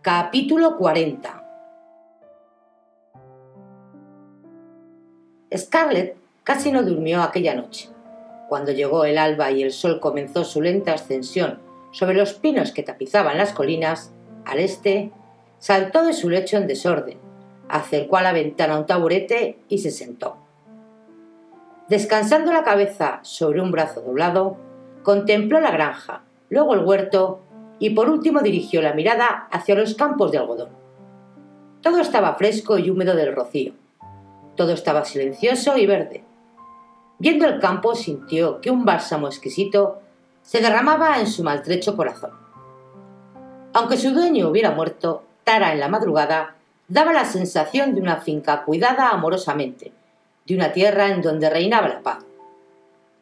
Capítulo 40 Scarlett casi no durmió aquella noche. Cuando llegó el alba y el sol comenzó su lenta ascensión sobre los pinos que tapizaban las colinas, al este, saltó de su lecho en desorden, acercó a la ventana un taburete y se sentó. Descansando la cabeza sobre un brazo doblado, contempló la granja, luego el huerto y por último dirigió la mirada hacia los campos de algodón. Todo estaba fresco y húmedo del rocío. Todo estaba silencioso y verde. Viendo el campo sintió que un bálsamo exquisito se derramaba en su maltrecho corazón. Aunque su dueño hubiera muerto, Tara en la madrugada daba la sensación de una finca cuidada amorosamente, de una tierra en donde reinaba la paz.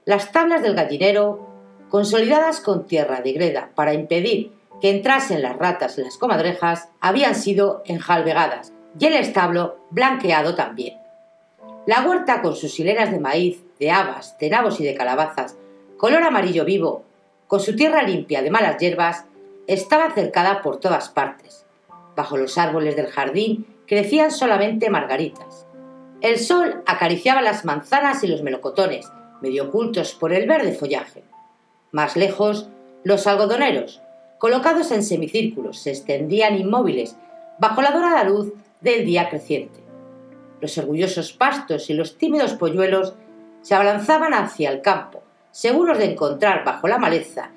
Las tablas del gallinero, consolidadas con tierra de greda para impedir que entrasen las ratas en las comadrejas, habían sido enjalbegadas y el establo blanqueado también. La huerta con sus hileras de maíz, de habas, de nabos y de calabazas, color amarillo vivo, con su tierra limpia de malas hierbas, estaba cercada por todas partes. Bajo los árboles del jardín crecían solamente margaritas. El sol acariciaba las manzanas y los melocotones, medio ocultos por el verde follaje. Más lejos, los algodoneros, colocados en semicírculos, se extendían inmóviles bajo la dorada luz del día creciente. Los orgullosos pastos y los tímidos polluelos se abalanzaban hacia el campo, seguros de encontrar bajo la maleza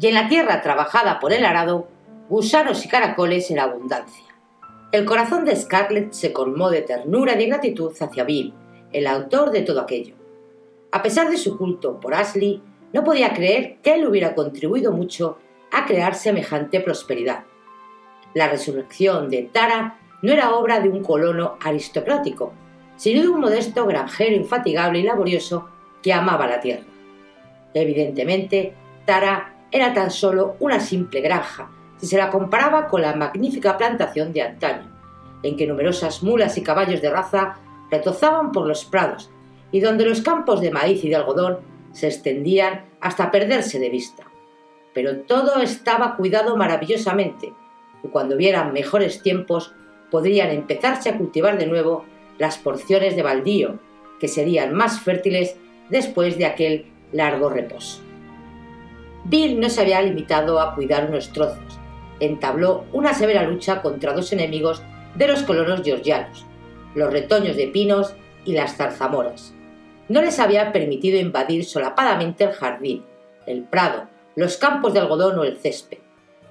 y en la tierra trabajada por el arado gusanos y caracoles en abundancia. El corazón de Scarlett se colmó de ternura y de gratitud hacia Bill, el autor de todo aquello. A pesar de su culto por Ashley, no podía creer que él hubiera contribuido mucho a crear semejante prosperidad. La resurrección de Tara no era obra de un colono aristocrático, sino de un modesto granjero infatigable y laborioso que amaba la tierra. Evidentemente, Tara era tan solo una simple granja, si se la comparaba con la magnífica plantación de antaño, en que numerosas mulas y caballos de raza retozaban por los prados y donde los campos de maíz y de algodón se extendían hasta perderse de vista. Pero todo estaba cuidado maravillosamente, y cuando vieran mejores tiempos podrían empezarse a cultivar de nuevo las porciones de baldío, que serían más fértiles después de aquel largo reposo. Bill no se había limitado a cuidar unos trozos, entabló una severa lucha contra dos enemigos de los colonos georgianos, los retoños de pinos y las zarzamoras no les había permitido invadir solapadamente el jardín, el prado, los campos de algodón o el césped.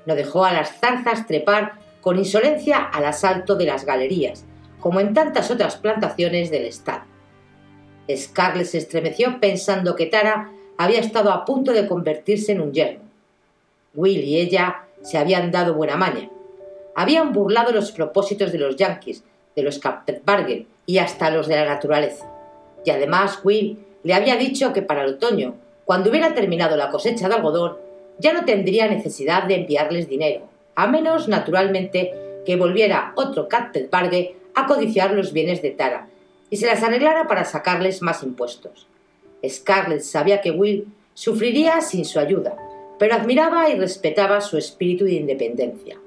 No dejó a las zarzas trepar con insolencia al asalto de las galerías, como en tantas otras plantaciones del estado. Scarlett se estremeció pensando que Tara había estado a punto de convertirse en un yerno. Will y ella se habían dado buena maña. Habían burlado los propósitos de los yankees, de los Kappenbarger y hasta los de la naturaleza. Y además Will le había dicho que para el otoño, cuando hubiera terminado la cosecha de algodón, ya no tendría necesidad de enviarles dinero, a menos, naturalmente, que volviera otro Kattenbarge a codiciar los bienes de Tara y se las arreglara para sacarles más impuestos. Scarlett sabía que Will sufriría sin su ayuda, pero admiraba y respetaba su espíritu de independencia.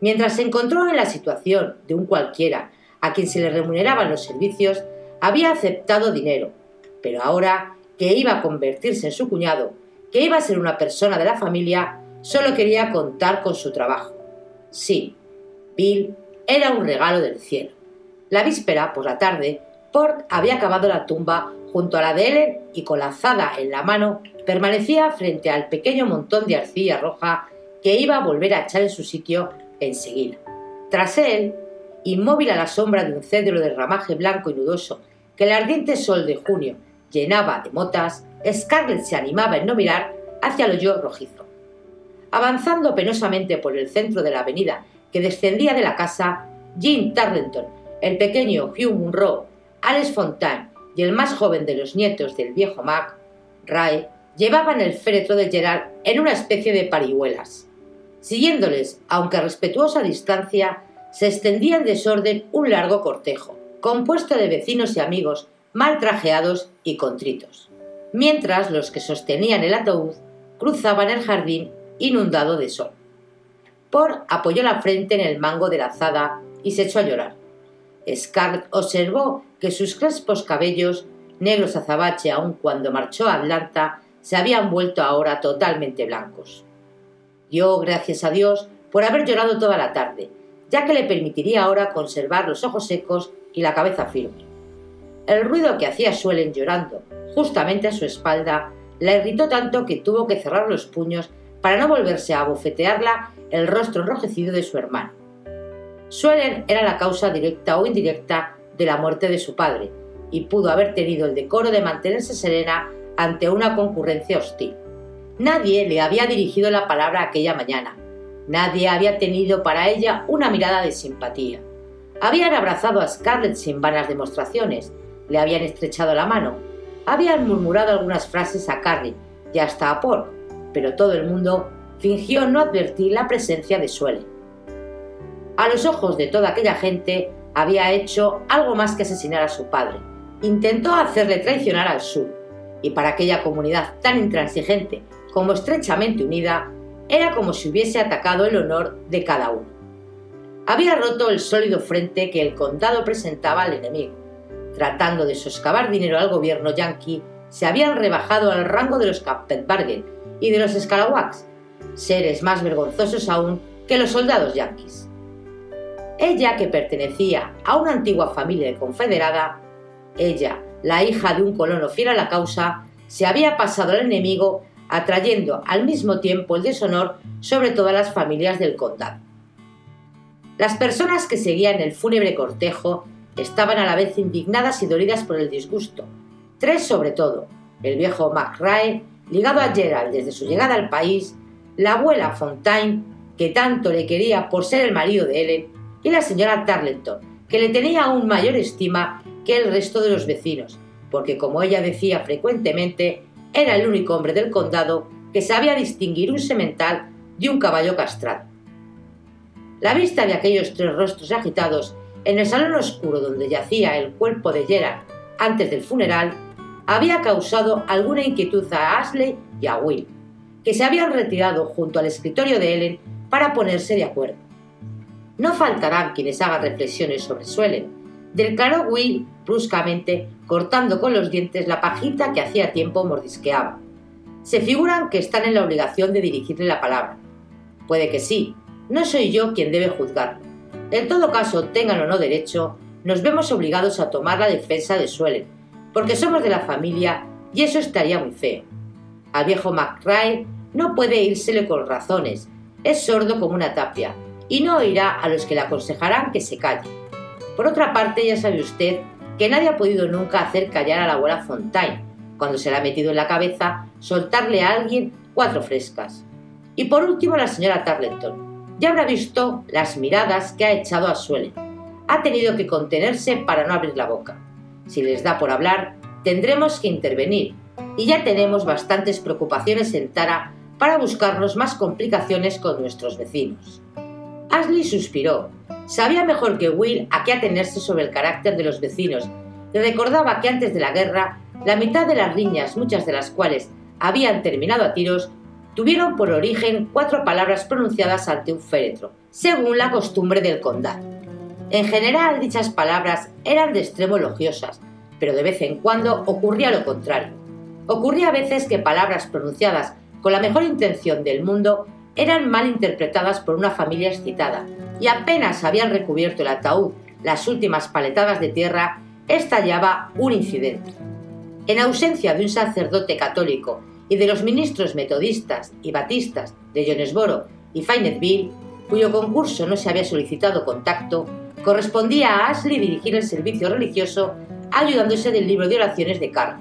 Mientras se encontró en la situación de un cualquiera a quien se le remuneraban los servicios, había aceptado dinero, pero ahora que iba a convertirse en su cuñado, que iba a ser una persona de la familia, solo quería contar con su trabajo. Sí, Bill era un regalo del cielo. La víspera, por la tarde, Port había cavado la tumba junto a la de Ellen y con la azada en la mano permanecía frente al pequeño montón de arcilla roja que iba a volver a echar en su sitio enseguida. Tras él, inmóvil a la sombra de un cedro de ramaje blanco y nudoso que el ardiente sol de junio llenaba de motas, Scarlett se animaba en no mirar hacia el hoyo rojizo. Avanzando penosamente por el centro de la avenida que descendía de la casa, Jean Tarleton, el pequeño Hugh Munro, Alice Fontaine y el más joven de los nietos del viejo Mac, Ray, llevaban el féretro de Gerard en una especie de parihuelas. Siguiéndoles, aunque a respetuosa distancia, se extendía en desorden un largo cortejo, compuesto de vecinos y amigos mal trajeados y contritos, mientras los que sostenían el ataúd cruzaban el jardín inundado de sol. Por apoyó la frente en el mango de la azada y se echó a llorar. Scarlett observó que sus crespos cabellos, negros azabache aun cuando marchó a Atlanta, se habían vuelto ahora totalmente blancos. Dio gracias a Dios por haber llorado toda la tarde, ya que le permitiría ahora conservar los ojos secos y la cabeza firme. El ruido que hacía Suelen llorando, justamente a su espalda, la irritó tanto que tuvo que cerrar los puños para no volverse a bofetearla el rostro enrojecido de su hermano. Suelen era la causa directa o indirecta de la muerte de su padre, y pudo haber tenido el decoro de mantenerse serena ante una concurrencia hostil. Nadie le había dirigido la palabra aquella mañana, nadie había tenido para ella una mirada de simpatía. Habían abrazado a Scarlett sin vanas demostraciones, le habían estrechado la mano, habían murmurado algunas frases a Carrie y hasta a Paul, pero todo el mundo fingió no advertir la presencia de Suelen. A los ojos de toda aquella gente, había hecho algo más que asesinar a su padre. Intentó hacerle traicionar al sur, y para aquella comunidad tan intransigente como estrechamente unida, era como si hubiese atacado el honor de cada uno. Había roto el sólido frente que el condado presentaba al enemigo. Tratando de soscavar dinero al gobierno yanqui, se habían rebajado al rango de los Kappenbargen y de los Scalawags, seres más vergonzosos aún que los soldados yanquis. Ella, que pertenecía a una antigua familia confederada, ella, la hija de un colono fiel a la causa, se había pasado al enemigo atrayendo al mismo tiempo el deshonor sobre todas las familias del condado. Las personas que seguían el fúnebre cortejo estaban a la vez indignadas y dolidas por el disgusto. Tres sobre todo, el viejo McRae, ligado a Gerald desde su llegada al país, la abuela Fontaine, que tanto le quería por ser el marido de Ellen, y la señora Tarleton, que le tenía aún mayor estima que el resto de los vecinos, porque como ella decía frecuentemente, era el único hombre del condado que sabía distinguir un semental de un caballo castrado. La vista de aquellos tres rostros agitados en el salón oscuro donde yacía el cuerpo de Gerard antes del funeral había causado alguna inquietud a Ashley y a Will, que se habían retirado junto al escritorio de Ellen para ponerse de acuerdo. No faltarán quienes hagan reflexiones sobre Suelen, declaró Will bruscamente, cortando con los dientes la pajita que hacía tiempo mordisqueaba. Se figuran que están en la obligación de dirigirle la palabra. Puede que sí, no soy yo quien debe juzgarlo. En todo caso, tengan o no derecho, nos vemos obligados a tomar la defensa de Suelen, porque somos de la familia y eso estaría muy feo. Al viejo McRae no puede írsele con razones, es sordo como una tapia y no oirá a los que le aconsejarán que se calle. Por otra parte, ya sabe usted que nadie ha podido nunca hacer callar a la abuela Fontaine, cuando se le ha metido en la cabeza soltarle a alguien cuatro frescas. Y por último, la señora Tarleton. Ya habrá visto las miradas que ha echado a Suelen. Ha tenido que contenerse para no abrir la boca. Si les da por hablar, tendremos que intervenir, y ya tenemos bastantes preocupaciones en Tara para buscarnos más complicaciones con nuestros vecinos. Ashley suspiró. Sabía mejor que Will a qué atenerse sobre el carácter de los vecinos y recordaba que antes de la guerra, la mitad de las riñas, muchas de las cuales habían terminado a tiros, tuvieron por origen cuatro palabras pronunciadas ante un féretro, según la costumbre del condado. En general, dichas palabras eran de extremo elogiosas, pero de vez en cuando ocurría lo contrario. Ocurría a veces que palabras pronunciadas con la mejor intención del mundo eran mal interpretadas por una familia excitada, y apenas habían recubierto el ataúd las últimas paletadas de tierra, estallaba un incidente. En ausencia de un sacerdote católico y de los ministros metodistas y batistas de Jonesboro y Fayetteville, cuyo concurso no se había solicitado contacto, correspondía a Ashley dirigir el servicio religioso ayudándose del libro de oraciones de Carr.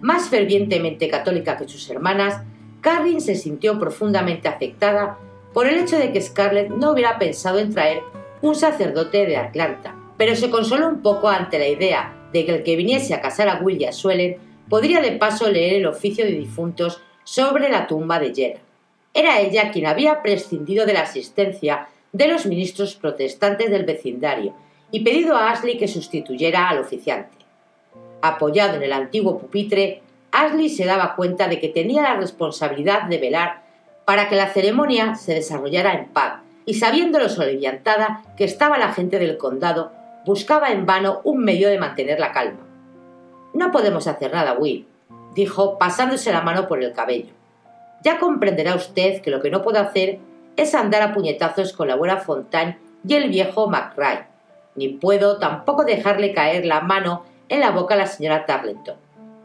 Más fervientemente católica que sus hermanas, Carrin se sintió profundamente afectada por el hecho de que Scarlett no hubiera pensado en traer un sacerdote de Atlanta, pero se consoló un poco ante la idea de que el que viniese a casar a Will y a Suelen podría de paso leer el oficio de difuntos sobre la tumba de Gerard. Era ella quien había prescindido de la asistencia de los ministros protestantes del vecindario y pedido a Ashley que sustituyera al oficiante. Apoyado en el antiguo pupitre, Ashley se daba cuenta de que tenía la responsabilidad de velar para que la ceremonia se desarrollara en paz, y sabiendo lo soliviantada que estaba la gente del condado, buscaba en vano un medio de mantener la calma. No podemos hacer nada, Will, dijo pasándose la mano por el cabello. Ya comprenderá usted que lo que no puedo hacer es andar a puñetazos con la buena Fontaine y el viejo McRae, ni puedo tampoco dejarle caer la mano en la boca a la señora Tarleton.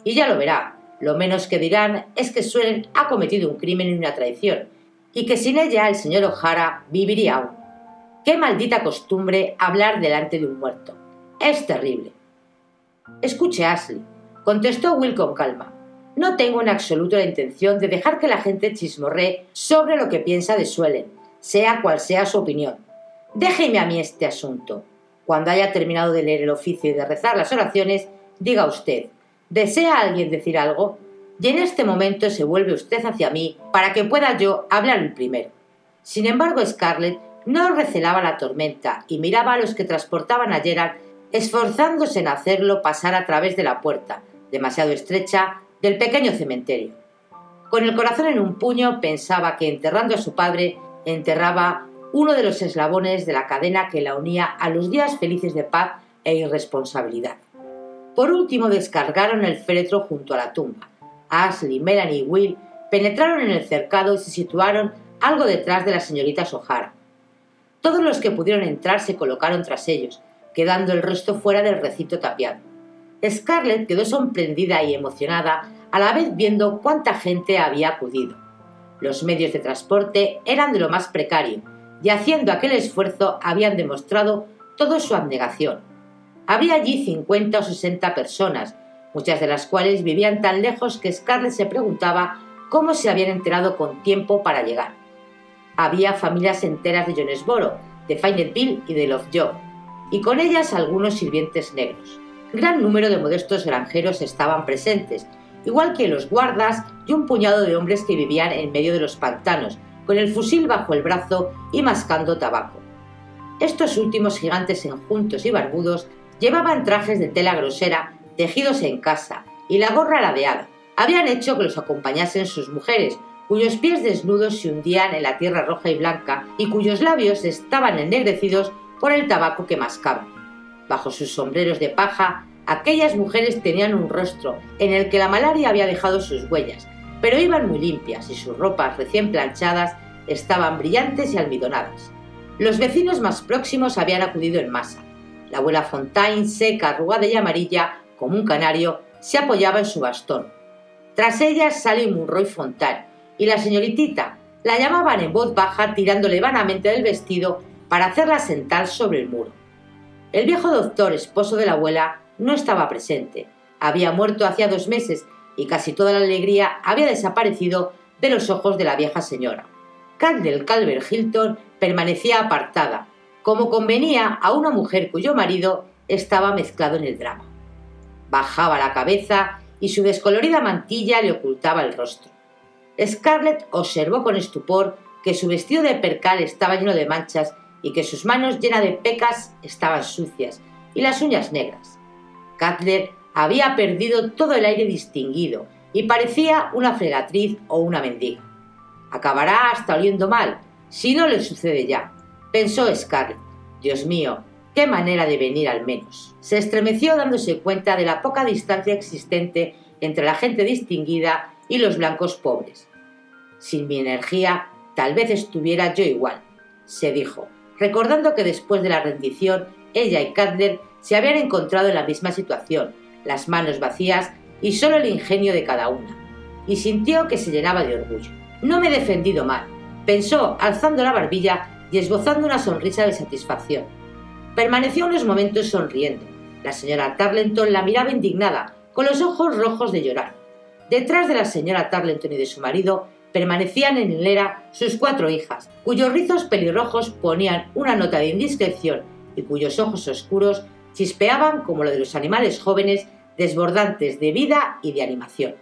Y ya lo verá, lo menos que dirán es que Suelen ha cometido un crimen y una traición, y que sin ella el señor O'Hara viviría aún. Qué maldita costumbre hablar delante de un muerto. Es terrible. Escuche, Ashley, contestó Will con calma. No tengo en absoluto la intención de dejar que la gente chismorree sobre lo que piensa de Suelen, sea cual sea su opinión. Déjeme a mí este asunto. Cuando haya terminado de leer el oficio y de rezar las oraciones, diga usted, ¿Desea alguien decir algo? Y en este momento se vuelve usted hacia mí para que pueda yo hablar el primero. Sin embargo, Scarlett no recelaba la tormenta y miraba a los que transportaban a Gerald esforzándose en hacerlo pasar a través de la puerta, demasiado estrecha, del pequeño cementerio. Con el corazón en un puño pensaba que enterrando a su padre enterraba uno de los eslabones de la cadena que la unía a los días felices de paz e irresponsabilidad. Por último, descargaron el féretro junto a la tumba. Ashley, Melanie y Will penetraron en el cercado y se situaron algo detrás de la señorita O'Hara. Todos los que pudieron entrar se colocaron tras ellos, quedando el resto fuera del recinto tapiado. Scarlett quedó sorprendida y emocionada a la vez viendo cuánta gente había acudido. Los medios de transporte eran de lo más precario, y haciendo aquel esfuerzo habían demostrado toda su abnegación. Había allí 50 o 60 personas, muchas de las cuales vivían tan lejos que Scarlett se preguntaba cómo se habían enterado con tiempo para llegar. Había familias enteras de Jonesboro, de Fayetteville y de Lovejoy, y con ellas algunos sirvientes negros. Gran número de modestos granjeros estaban presentes, igual que los guardas y un puñado de hombres que vivían en medio de los pantanos, con el fusil bajo el brazo y mascando tabaco. Estos últimos gigantes enjuntos y barbudos Llevaban trajes de tela grosera, tejidos en casa, y la gorra ladeada. Habían hecho que los acompañasen sus mujeres, cuyos pies desnudos se hundían en la tierra roja y blanca y cuyos labios estaban ennegrecidos por el tabaco que mascaban. Bajo sus sombreros de paja, aquellas mujeres tenían un rostro en el que la malaria había dejado sus huellas, pero iban muy limpias y sus ropas recién planchadas estaban brillantes y almidonadas. Los vecinos más próximos habían acudido en masa. La abuela Fontaine, seca, arrugada y amarilla, como un canario, se apoyaba en su bastón. Tras ella Sally Munroy Fontaine y la señoritita la llamaban en voz baja tirándole vanamente del vestido para hacerla sentar sobre el muro. El viejo doctor, esposo de la abuela, no estaba presente. Había muerto hacía dos meses y casi toda la alegría había desaparecido de los ojos de la vieja señora. Candle Calvert Hilton permanecía apartada, como convenía a una mujer cuyo marido estaba mezclado en el drama. Bajaba la cabeza y su descolorida mantilla le ocultaba el rostro. Scarlett observó con estupor que su vestido de percal estaba lleno de manchas y que sus manos llenas de pecas estaban sucias y las uñas negras. Cutler había perdido todo el aire distinguido y parecía una fregatriz o una mendiga. Acabará hasta oliendo mal, si no le sucede ya, pensó Scarlett. Dios mío, qué manera de venir al menos. Se estremeció dándose cuenta de la poca distancia existente entre la gente distinguida y los blancos pobres. Sin mi energía, tal vez estuviera yo igual, se dijo, recordando que después de la rendición, ella y Candler se habían encontrado en la misma situación, las manos vacías y solo el ingenio de cada una, y sintió que se llenaba de orgullo. No me he defendido mal, pensó, alzando la barbilla y esbozando una sonrisa de satisfacción. Permaneció unos momentos sonriendo. La señora Tarleton la miraba indignada, con los ojos rojos de llorar. Detrás de la señora Tarleton y de su marido permanecían en hilera sus cuatro hijas, cuyos rizos pelirrojos ponían una nota de indiscreción y cuyos ojos oscuros chispeaban como lo de los animales jóvenes desbordantes de vida y de animación.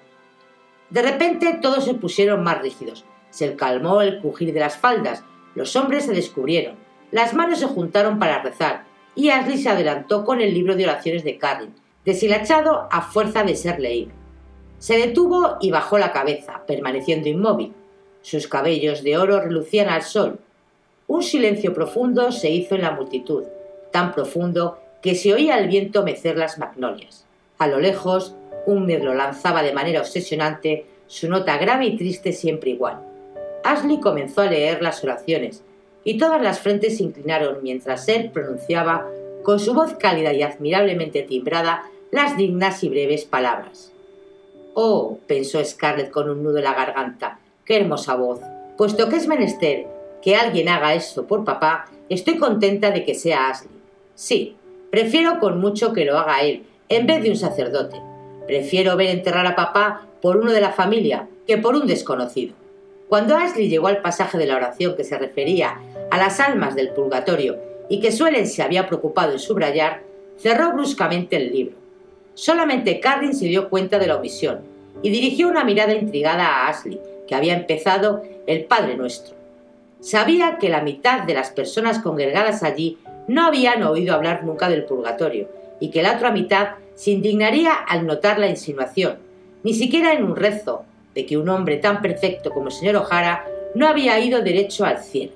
De repente todos se pusieron más rígidos. Se calmó el crujir de las faldas, los hombres se descubrieron, las manos se juntaron para rezar, y Ashley se adelantó con el libro de oraciones de Carlin, deshilachado a fuerza de ser leído. Se detuvo y bajó la cabeza, permaneciendo inmóvil. Sus cabellos de oro relucían al sol. Un silencio profundo se hizo en la multitud, tan profundo que se oía el viento mecer las magnolias. A lo lejos, un mirlo lanzaba de manera obsesionante su nota grave y triste siempre igual. Ashley comenzó a leer las oraciones, y todas las frentes se inclinaron mientras él pronunciaba, con su voz cálida y admirablemente timbrada, las dignas y breves palabras. Oh, pensó Scarlett con un nudo en la garganta, qué hermosa voz. Puesto que es menester que alguien haga eso por papá, estoy contenta de que sea Ashley. Sí, prefiero con mucho que lo haga él, en vez de un sacerdote. Prefiero ver enterrar a papá por uno de la familia que por un desconocido. Cuando Ashley llegó al pasaje de la oración que se refería a las almas del purgatorio y que Suelen se había preocupado en subrayar, cerró bruscamente el libro. Solamente Carlin se dio cuenta de la omisión y dirigió una mirada intrigada a Ashley, que había empezado el Padre Nuestro. Sabía que la mitad de las personas congregadas allí no habían oído hablar nunca del purgatorio y que la otra mitad se indignaría al notar la insinuación, ni siquiera en un rezo, de que un hombre tan perfecto como el señor O'Hara no había ido derecho al cielo.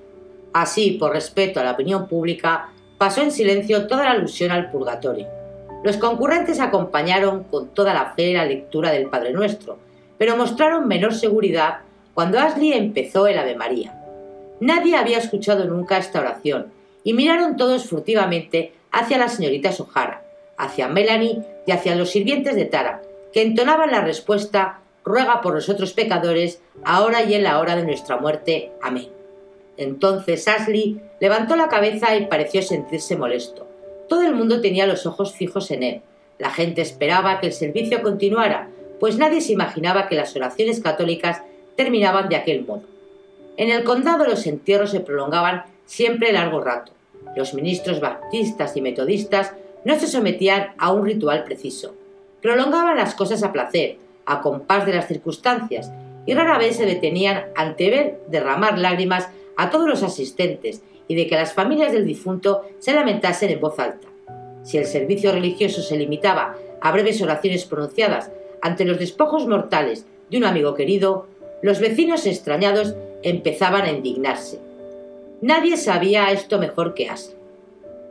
Así, por respeto a la opinión pública, pasó en silencio toda la alusión al purgatorio. Los concurrentes acompañaron con toda la fe la lectura del Padre Nuestro, pero mostraron menor seguridad cuando Ashley empezó el Ave María. Nadie había escuchado nunca esta oración, y miraron todos furtivamente hacia la señorita Sojara, hacia Melanie y hacia los sirvientes de Tara, que entonaban la respuesta Ruega por nosotros pecadores, ahora y en la hora de nuestra muerte. Amén. Entonces Ashley levantó la cabeza y pareció sentirse molesto. Todo el mundo tenía los ojos fijos en él. La gente esperaba que el servicio continuara, pues nadie se imaginaba que las oraciones católicas terminaban de aquel modo. En el condado los entierros se prolongaban siempre largo rato. Los ministros baptistas y metodistas no se sometían a un ritual preciso. Prolongaban las cosas a placer, a compás de las circunstancias, y rara vez se detenían ante ver derramar lágrimas a todos los asistentes y de que las familias del difunto se lamentasen en voz alta. Si el servicio religioso se limitaba a breves oraciones pronunciadas ante los despojos mortales de un amigo querido, los vecinos extrañados empezaban a indignarse. Nadie sabía esto mejor que Ashley.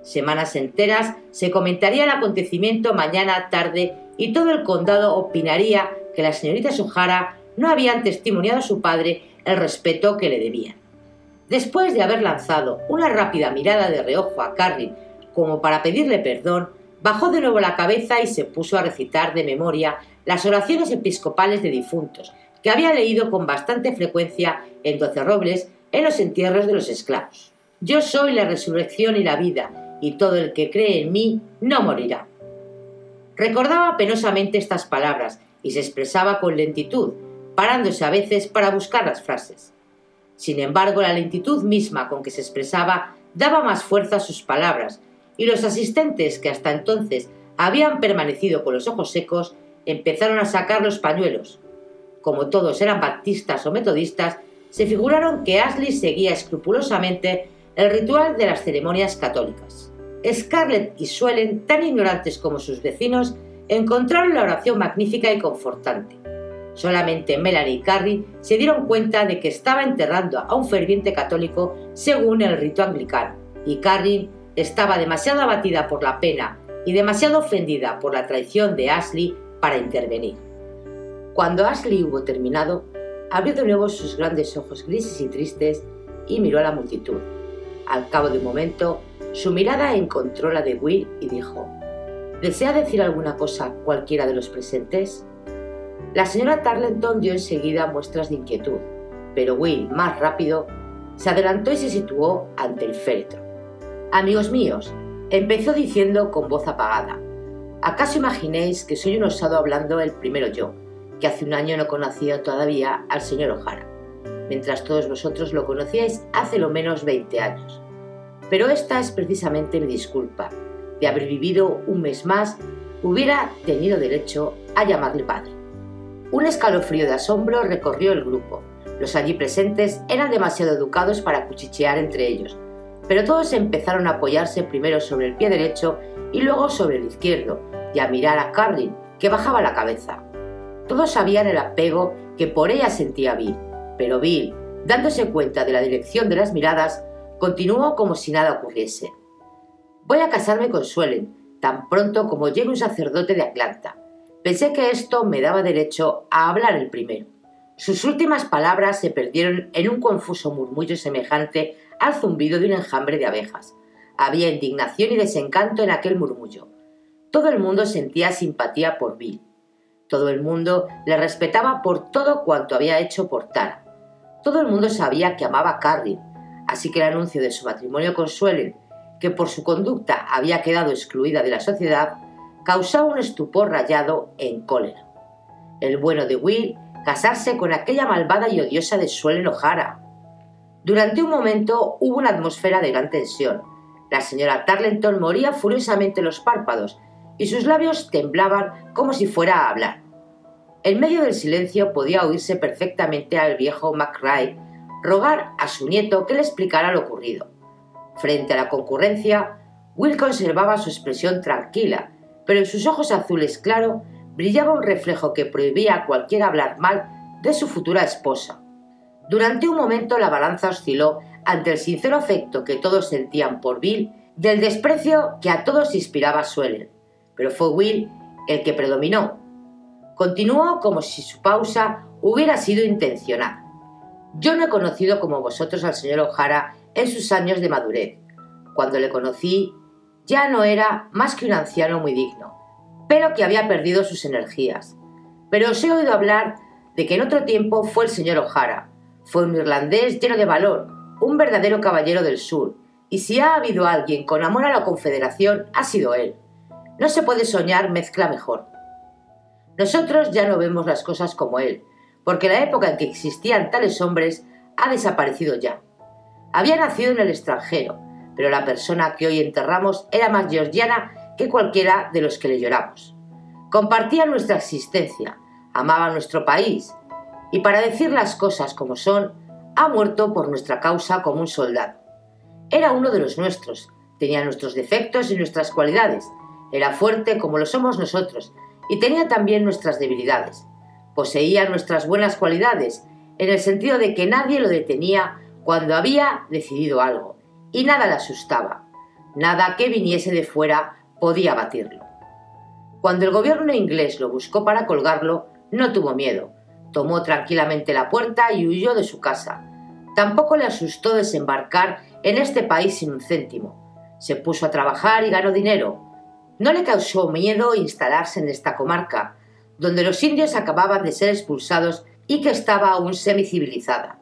Semanas enteras se comentaría el acontecimiento mañana, tarde, y todo el condado opinaría que la señorita Sujara no habían testimoniado a su padre el respeto que le debían. Después de haber lanzado una rápida mirada de reojo a Carlin como para pedirle perdón, bajó de nuevo la cabeza y se puso a recitar de memoria las oraciones episcopales de difuntos, que había leído con bastante frecuencia en Doce Robles en los entierros de los esclavos. Yo soy la resurrección y la vida, y todo el que cree en mí no morirá. Recordaba penosamente estas palabras y se expresaba con lentitud, parándose a veces para buscar las frases. Sin embargo, la lentitud misma con que se expresaba daba más fuerza a sus palabras, y los asistentes que hasta entonces habían permanecido con los ojos secos empezaron a sacar los pañuelos. Como todos eran baptistas o metodistas, se figuraron que Ashley seguía escrupulosamente el ritual de las ceremonias católicas. Scarlett y Suelen, tan ignorantes como sus vecinos, encontraron la oración magnífica y confortante. Solamente Melanie y Carrie se dieron cuenta de que estaba enterrando a un ferviente católico según el rito anglicano, y Carrie estaba demasiado abatida por la pena y demasiado ofendida por la traición de Ashley para intervenir. Cuando Ashley hubo terminado, abrió de nuevo sus grandes ojos grises y tristes y miró a la multitud. Al cabo de un momento, su mirada encontró la de Will y dijo, ¿Desea decir alguna cosa cualquiera de los presentes? La señora Tarleton dio enseguida muestras de inquietud, pero Will, más rápido, se adelantó y se situó ante el féretro. Amigos míos, empezó diciendo con voz apagada, ¿acaso imaginéis que soy un osado hablando el primero yo, que hace un año no conocía todavía al señor O'Hara, mientras todos vosotros lo conocíais hace lo menos 20 años? Pero esta es precisamente mi disculpa. De haber vivido un mes más, hubiera tenido derecho a llamarle padre. Un escalofrío de asombro recorrió el grupo. Los allí presentes eran demasiado educados para cuchichear entre ellos, pero todos empezaron a apoyarse primero sobre el pie derecho y luego sobre el izquierdo, y a mirar a Carlin, que bajaba la cabeza. Todos sabían el apego que por ella sentía Bill, pero Bill, dándose cuenta de la dirección de las miradas, continuó como si nada ocurriese. Voy a casarme con Suelen, tan pronto como llegue un sacerdote de Atlanta. Pensé que esto me daba derecho a hablar el primero. Sus últimas palabras se perdieron en un confuso murmullo semejante al zumbido de un enjambre de abejas. Había indignación y desencanto en aquel murmullo. Todo el mundo sentía simpatía por Bill. Todo el mundo le respetaba por todo cuanto había hecho por Tara. Todo el mundo sabía que amaba a Carrie, así que el anuncio de su matrimonio con Suelen, que por su conducta había quedado excluida de la sociedad, causaba un estupor rayado en cólera. El bueno de Will casarse con aquella malvada y odiosa de Suelen O'Hara. Durante un momento hubo una atmósfera de gran tensión. La señora Tarleton moría furiosamente los párpados y sus labios temblaban como si fuera a hablar. En medio del silencio podía oírse perfectamente al viejo McRae rogar a su nieto que le explicara lo ocurrido. Frente a la concurrencia, Will conservaba su expresión tranquila, pero en sus ojos azules claro brillaba un reflejo que prohibía a cualquiera hablar mal de su futura esposa. Durante un momento la balanza osciló ante el sincero afecto que todos sentían por Bill del desprecio que a todos inspiraba Suelen, pero fue Will el que predominó. Continuó como si su pausa hubiera sido intencionada. Yo no he conocido como vosotros al señor O'Hara en sus años de madurez. Cuando le conocí, ya no era más que un anciano muy digno, pero que había perdido sus energías. Pero os he oído hablar de que en otro tiempo fue el señor O'Hara. Fue un irlandés lleno de valor, un verdadero caballero del sur, y si ha habido alguien con amor a la Confederación, ha sido él. No se puede soñar mezcla mejor. Nosotros ya no vemos las cosas como él, porque la época en que existían tales hombres ha desaparecido ya. Había nacido en el extranjero, pero la persona que hoy enterramos era más georgiana que cualquiera de los que le lloramos. Compartía nuestra existencia, amaba nuestro país, y para decir las cosas como son, ha muerto por nuestra causa como un soldado. Era uno de los nuestros, tenía nuestros defectos y nuestras cualidades, era fuerte como lo somos nosotros, y tenía también nuestras debilidades Poseía nuestras buenas cualidades, en el sentido de que nadie lo detenía cuando había decidido algo, y nada le asustaba. Nada que viniese de fuera podía batirlo. Cuando el gobierno inglés lo buscó para colgarlo, no tuvo miedo. Tomó tranquilamente la puerta y huyó de su casa. Tampoco le asustó desembarcar en este país sin un céntimo. Se puso a trabajar y ganó dinero. No le causó miedo instalarse en esta comarca, donde los indios acababan de ser expulsados y que estaba aún semicivilizada.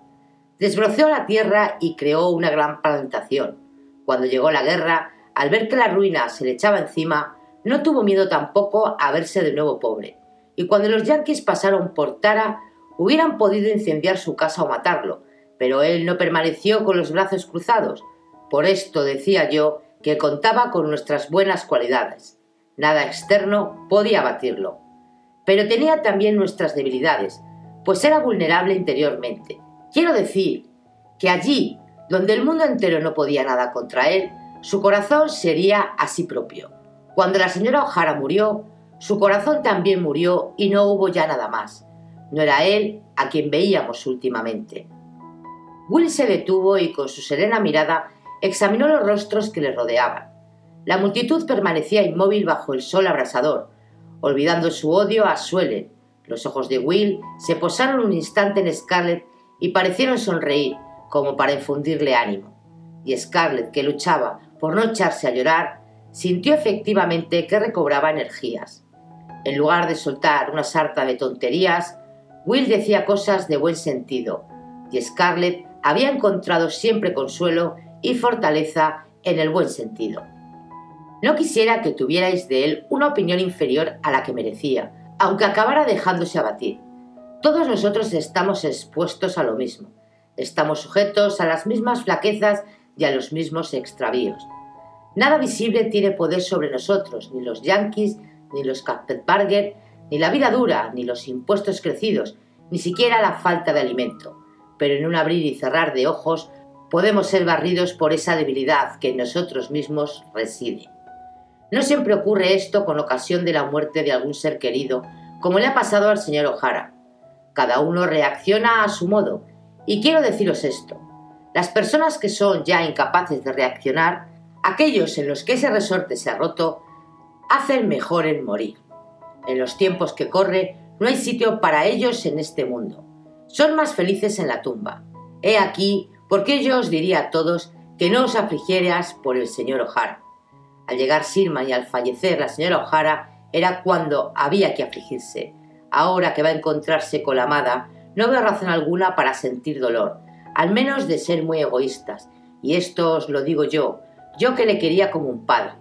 Desbroceó la tierra y creó una gran plantación. Cuando llegó la guerra, al ver que la ruina se le echaba encima, no tuvo miedo tampoco a verse de nuevo pobre. Y cuando los yanquis pasaron por Tara, hubieran podido incendiar su casa o matarlo, pero él no permaneció con los brazos cruzados. Por esto decía yo que contaba con nuestras buenas cualidades. Nada externo podía batirlo pero tenía también nuestras debilidades, pues era vulnerable interiormente. Quiero decir que allí, donde el mundo entero no podía nada contra él, su corazón sería así propio. Cuando la señora O'Hara murió, su corazón también murió y no hubo ya nada más. No era él a quien veíamos últimamente. Will se detuvo y con su serena mirada examinó los rostros que le rodeaban. La multitud permanecía inmóvil bajo el sol abrasador, olvidando su odio a Suelen. Los ojos de Will se posaron un instante en Scarlett y parecieron sonreír, como para infundirle ánimo. Y Scarlett, que luchaba por no echarse a llorar, sintió efectivamente que recobraba energías. En lugar de soltar una sarta de tonterías, Will decía cosas de buen sentido, y Scarlett había encontrado siempre consuelo y fortaleza en el buen sentido. No quisiera que tuvierais de él una opinión inferior a la que merecía, aunque acabara dejándose abatir. Todos nosotros estamos expuestos a lo mismo. Estamos sujetos a las mismas flaquezas y a los mismos extravíos. Nada visible tiene poder sobre nosotros, ni los yankees, ni los Kappenbarger, ni la vida dura, ni los impuestos crecidos, ni siquiera la falta de alimento. Pero en un abrir y cerrar de ojos podemos ser barridos por esa debilidad que en nosotros mismos reside. No siempre ocurre esto con ocasión de la muerte de algún ser querido, como le ha pasado al señor O'Hara. Cada uno reacciona a su modo, y quiero deciros esto. Las personas que son ya incapaces de reaccionar, aquellos en los que ese resorte se ha roto, hacen mejor en morir. En los tiempos que corre, no hay sitio para ellos en este mundo. Son más felices en la tumba. He aquí porque yo os diría a todos que no os afligieras por el señor O'Hara. Al llegar Sirma y al fallecer la señora O'Hara era cuando había que afligirse. Ahora que va a encontrarse con la amada, no veo razón alguna para sentir dolor, al menos de ser muy egoístas. Y esto os lo digo yo, yo que le quería como un padre.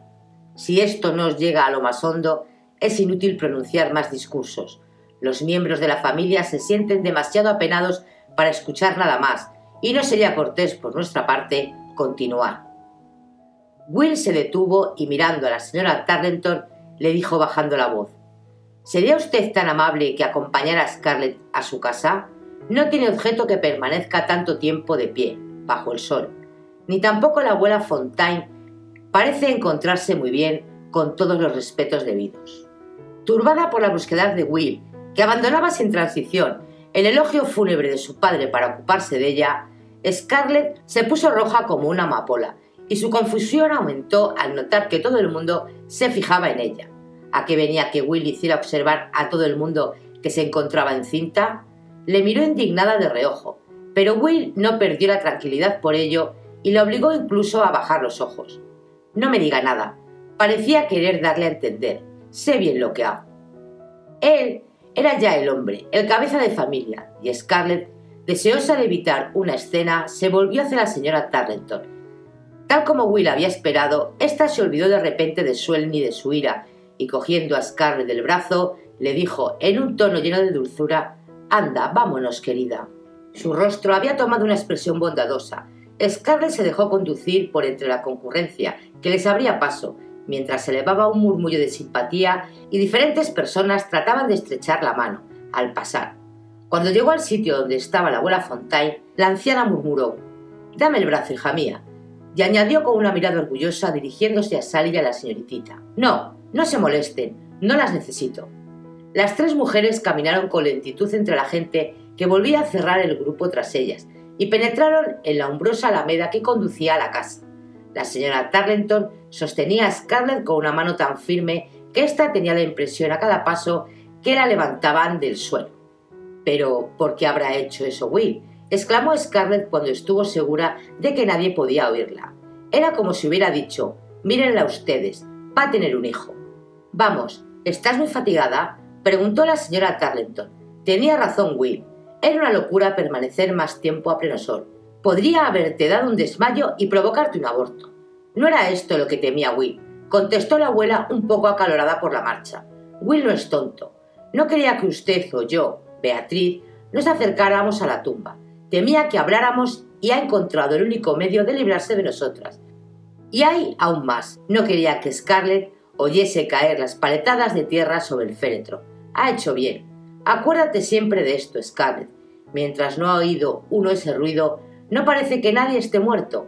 Si esto no os llega a lo más hondo, es inútil pronunciar más discursos. Los miembros de la familia se sienten demasiado apenados para escuchar nada más, y no sería cortés por nuestra parte continuar. Will se detuvo y mirando a la señora Tarleton le dijo bajando la voz ¿Sería usted tan amable que acompañara a Scarlett a su casa? No tiene objeto que permanezca tanto tiempo de pie, bajo el sol. Ni tampoco la abuela Fontaine parece encontrarse muy bien con todos los respetos debidos. Turbada por la brusquedad de Will, que abandonaba sin transición el elogio fúnebre de su padre para ocuparse de ella, Scarlett se puso roja como una amapola y su confusión aumentó al notar que todo el mundo se fijaba en ella. ¿A qué venía que Will hiciera observar a todo el mundo que se encontraba encinta? Le miró indignada de reojo, pero Will no perdió la tranquilidad por ello y le obligó incluso a bajar los ojos. No me diga nada. Parecía querer darle a entender. Sé bien lo que hago. Él era ya el hombre, el cabeza de familia, y Scarlett, deseosa de evitar una escena, se volvió hacia la señora Tarleton. Tal como Will había esperado, ésta se olvidó de repente de su y de su ira, y cogiendo a Scarlett del brazo, le dijo en un tono lleno de dulzura Anda, vámonos, querida. Su rostro había tomado una expresión bondadosa. Scarlett se dejó conducir por entre la concurrencia, que les abría paso, mientras se elevaba un murmullo de simpatía y diferentes personas trataban de estrechar la mano al pasar. Cuando llegó al sitio donde estaba la abuela Fontaine, la anciana murmuró Dame el brazo, hija mía, y añadió con una mirada orgullosa dirigiéndose a Sally y a la señoritita. No, no se molesten, no las necesito. Las tres mujeres caminaron con lentitud entre la gente que volvía a cerrar el grupo tras ellas y penetraron en la umbrosa alameda que conducía a la casa. La señora Tarleton sostenía a Scarlett con una mano tan firme que ésta tenía la impresión a cada paso que la levantaban del suelo. Pero, ¿por qué habrá hecho eso Will? exclamó Scarlett cuando estuvo segura de que nadie podía oírla. Era como si hubiera dicho, mírenla ustedes, va a tener un hijo. Vamos, ¿estás muy fatigada? preguntó la señora Tarleton. Tenía razón Will. Era una locura permanecer más tiempo a pleno sol. Podría haberte dado un desmayo y provocarte un aborto. No era esto lo que temía Will, contestó la abuela un poco acalorada por la marcha. Will no es tonto. No quería que usted o yo, Beatriz, nos acercáramos a la tumba. Temía que habláramos y ha encontrado el único medio de librarse de nosotras. Y hay aún más. No quería que Scarlett oyese caer las paletadas de tierra sobre el féretro. Ha hecho bien. Acuérdate siempre de esto, Scarlett. Mientras no ha oído uno ese ruido, no parece que nadie esté muerto,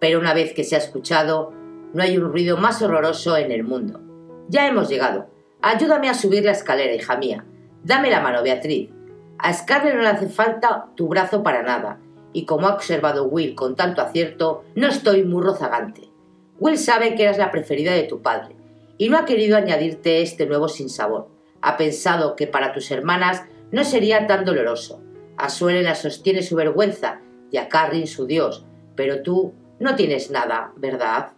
pero una vez que se ha escuchado, no hay un ruido más horroroso en el mundo. Ya hemos llegado. Ayúdame a subir la escalera, hija mía. Dame la mano, Beatriz. A Scarlett no le hace falta tu brazo para nada, y como ha observado Will con tanto acierto, no estoy muy rozagante. Will sabe que eras la preferida de tu padre, y no ha querido añadirte este nuevo sinsabor. Ha pensado que para tus hermanas no sería tan doloroso. A Suelen la sostiene su vergüenza y a Carrin su Dios, pero tú no tienes nada, ¿verdad?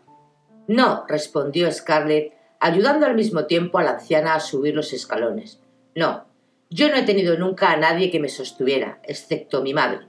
No, respondió Scarlett, ayudando al mismo tiempo a la anciana a subir los escalones. No, yo no he tenido nunca a nadie que me sostuviera, excepto mi madre.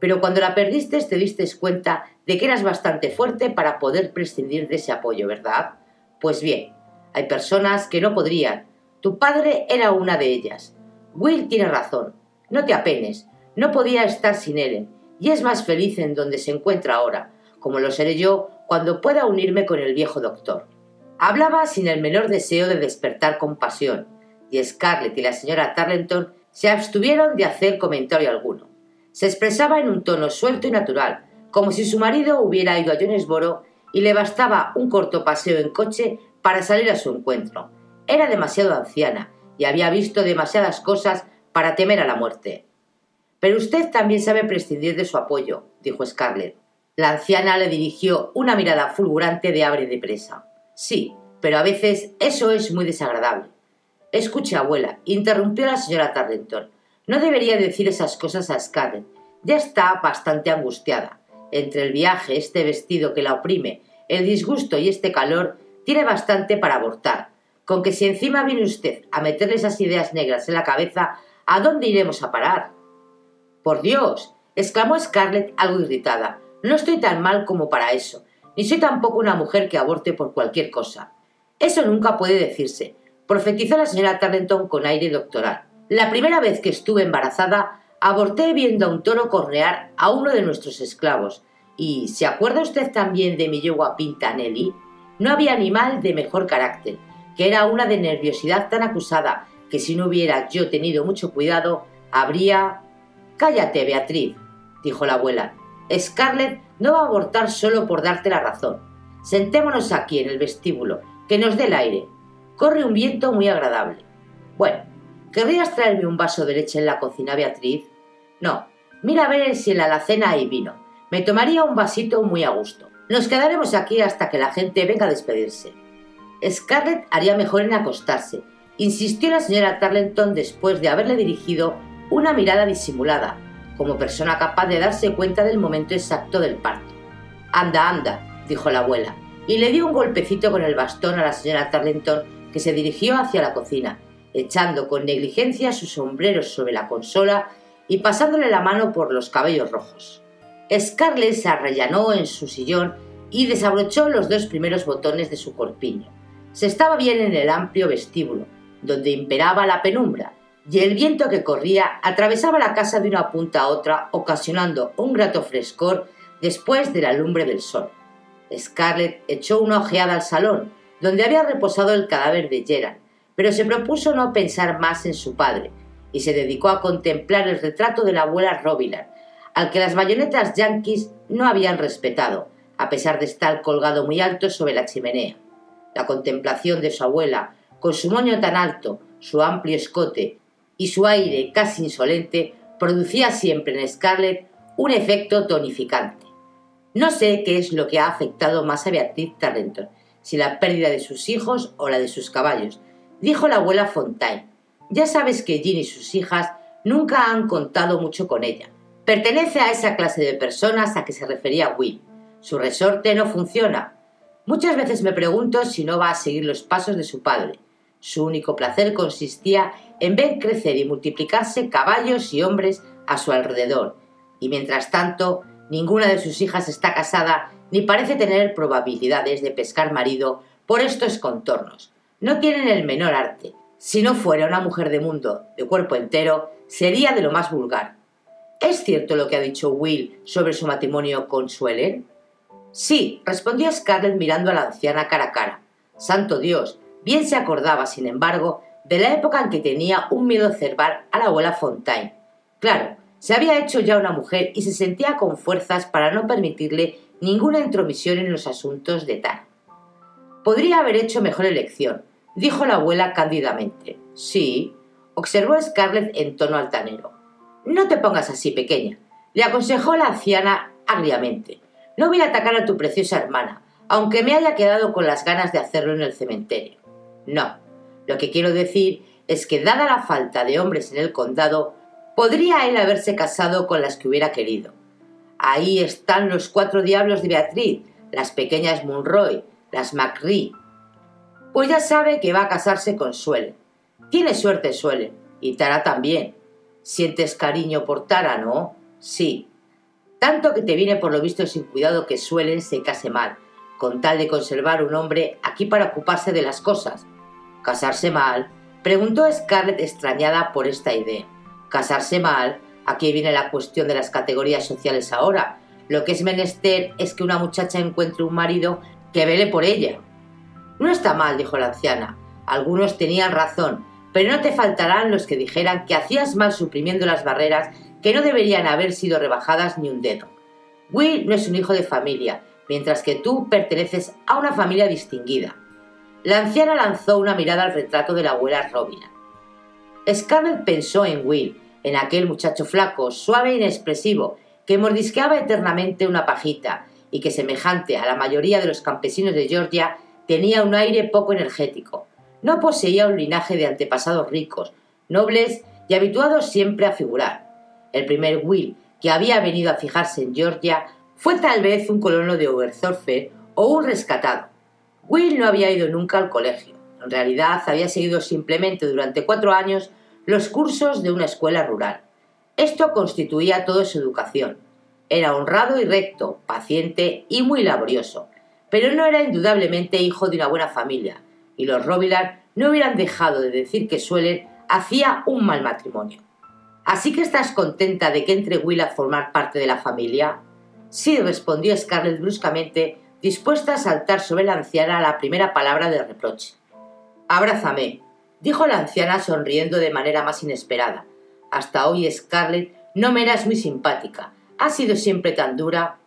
Pero cuando la perdiste te diste cuenta de que eras bastante fuerte para poder prescindir de ese apoyo, ¿verdad? Pues bien, hay personas que no podrían. Tu padre era una de ellas. Will tiene razón. No te apenes. No podía estar sin Ellen, y es más feliz en donde se encuentra ahora, como lo seré yo cuando pueda unirme con el viejo doctor. Hablaba sin el menor deseo de despertar compasión, y Scarlett y la señora Tarleton se abstuvieron de hacer comentario alguno. Se expresaba en un tono suelto y natural, como si su marido hubiera ido a Jonesboro y le bastaba un corto paseo en coche para salir a su encuentro. Era demasiado anciana y había visto demasiadas cosas para temer a la muerte. Pero usted también sabe prescindir de su apoyo, dijo Scarlett. La anciana le dirigió una mirada fulgurante de abre de presa. Sí, pero a veces eso es muy desagradable. Escuche, abuela, interrumpió la señora Tarrenton. No debería decir esas cosas a Scarlett. Ya está bastante angustiada. Entre el viaje, este vestido que la oprime, el disgusto y este calor, tiene bastante para abortar. Con que si encima viene usted a meterle esas ideas negras en la cabeza, ¿a dónde iremos a parar? Por Dios. exclamó Scarlett algo irritada. No estoy tan mal como para eso, ni soy tampoco una mujer que aborte por cualquier cosa. Eso nunca puede decirse, profetizó la señora Tarleton con aire doctoral. La primera vez que estuve embarazada, aborté viendo a un toro correar a uno de nuestros esclavos. ¿Y se acuerda usted también de mi yegua Pintanelli? No había animal de mejor carácter, que era una de nerviosidad tan acusada que si no hubiera yo tenido mucho cuidado, habría... Cállate, Beatriz, dijo la abuela. Scarlett no va a abortar solo por darte la razón. Sentémonos aquí en el vestíbulo, que nos dé el aire. Corre un viento muy agradable. Bueno, ¿Querrías traerme un vaso de leche en la cocina, Beatriz? No. Mira a ver si en la alacena hay vino. Me tomaría un vasito muy a gusto. Nos quedaremos aquí hasta que la gente venga a despedirse. Scarlett haría mejor en acostarse, insistió la señora Tarleton después de haberle dirigido una mirada disimulada, como persona capaz de darse cuenta del momento exacto del parto. Anda, anda, dijo la abuela, y le dio un golpecito con el bastón a la señora Tarleton, que se dirigió hacia la cocina, echando con negligencia su sombrero sobre la consola y pasándole la mano por los cabellos rojos. Scarlett se arrellanó en su sillón y desabrochó los dos primeros botones de su corpiño. Se estaba bien en el amplio vestíbulo, donde imperaba la penumbra, y el viento que corría atravesaba la casa de una punta a otra, ocasionando un grato frescor después de la lumbre del sol. Scarlett echó una ojeada al salón, donde había reposado el cadáver de Gerald, pero se propuso no pensar más en su padre y se dedicó a contemplar el retrato de la abuela Robilan, al que las bayonetas yanquis no habían respetado, a pesar de estar colgado muy alto sobre la chimenea. La contemplación de su abuela, con su moño tan alto, su amplio escote y su aire casi insolente, producía siempre en Scarlett un efecto tonificante. No sé qué es lo que ha afectado más a Beatriz Tarrenton, si la pérdida de sus hijos o la de sus caballos, dijo la abuela Fontaine. Ya sabes que Jean y sus hijas nunca han contado mucho con ella. Pertenece a esa clase de personas a que se refería Will. Su resorte no funciona. Muchas veces me pregunto si no va a seguir los pasos de su padre. Su único placer consistía en ver crecer y multiplicarse caballos y hombres a su alrededor. Y mientras tanto, ninguna de sus hijas está casada ni parece tener probabilidades de pescar marido por estos contornos no tienen el menor arte. Si no fuera una mujer de mundo, de cuerpo entero, sería de lo más vulgar. ¿Es cierto lo que ha dicho Will sobre su matrimonio con Suelen? Sí, respondió Scarlett mirando a la anciana cara a cara. Santo Dios, bien se acordaba, sin embargo, de la época en que tenía un miedo cerval a la abuela Fontaine. Claro, se había hecho ya una mujer y se sentía con fuerzas para no permitirle ninguna intromisión en los asuntos de Tar. Podría haber hecho mejor elección, dijo la abuela cándidamente. Sí, observó Scarlett en tono altanero. No te pongas así, pequeña, le aconsejó la anciana agriamente. No voy a atacar a tu preciosa hermana, aunque me haya quedado con las ganas de hacerlo en el cementerio. No, lo que quiero decir es que dada la falta de hombres en el condado, podría él haberse casado con las que hubiera querido. Ahí están los cuatro diablos de Beatriz, las pequeñas Munroy, las Macri. Pues ya sabe que va a casarse con Suelen. Tiene suerte Suelen, y Tara también. Sientes cariño por Tara, ¿no? Sí. Tanto que te viene por lo visto sin cuidado que Suelen se case mal, con tal de conservar un hombre aquí para ocuparse de las cosas. ¿Casarse mal? Preguntó Scarlett extrañada por esta idea. ¿Casarse mal? Aquí viene la cuestión de las categorías sociales ahora. Lo que es menester es que una muchacha encuentre un marido que vele por ella. No está mal, dijo la anciana. Algunos tenían razón, pero no te faltarán los que dijeran que hacías mal suprimiendo las barreras que no deberían haber sido rebajadas ni un dedo. Will no es un hijo de familia, mientras que tú perteneces a una familia distinguida. La anciana lanzó una mirada al retrato de la abuela Robina. Scarlett pensó en Will, en aquel muchacho flaco, suave e inexpresivo, que mordisqueaba eternamente una pajita y que, semejante a la mayoría de los campesinos de Georgia, tenía un aire poco energético, no poseía un linaje de antepasados ricos, nobles y habituados siempre a figurar. El primer Will que había venido a fijarse en Georgia fue tal vez un colono de Oberthorfe o un rescatado. Will no había ido nunca al colegio. En realidad había seguido simplemente durante cuatro años los cursos de una escuela rural. Esto constituía toda su educación. Era honrado y recto, paciente y muy laborioso, pero no era indudablemente hijo de una buena familia, y los Robilar no hubieran dejado de decir que Suelen hacía un mal matrimonio. ¿Así que estás contenta de que entre Will a formar parte de la familia? Sí, respondió Scarlett bruscamente, dispuesta a saltar sobre la anciana a la primera palabra de reproche. Abrázame, dijo la anciana sonriendo de manera más inesperada. Hasta hoy, Scarlett, no me eras muy simpática. Has sido siempre tan dura.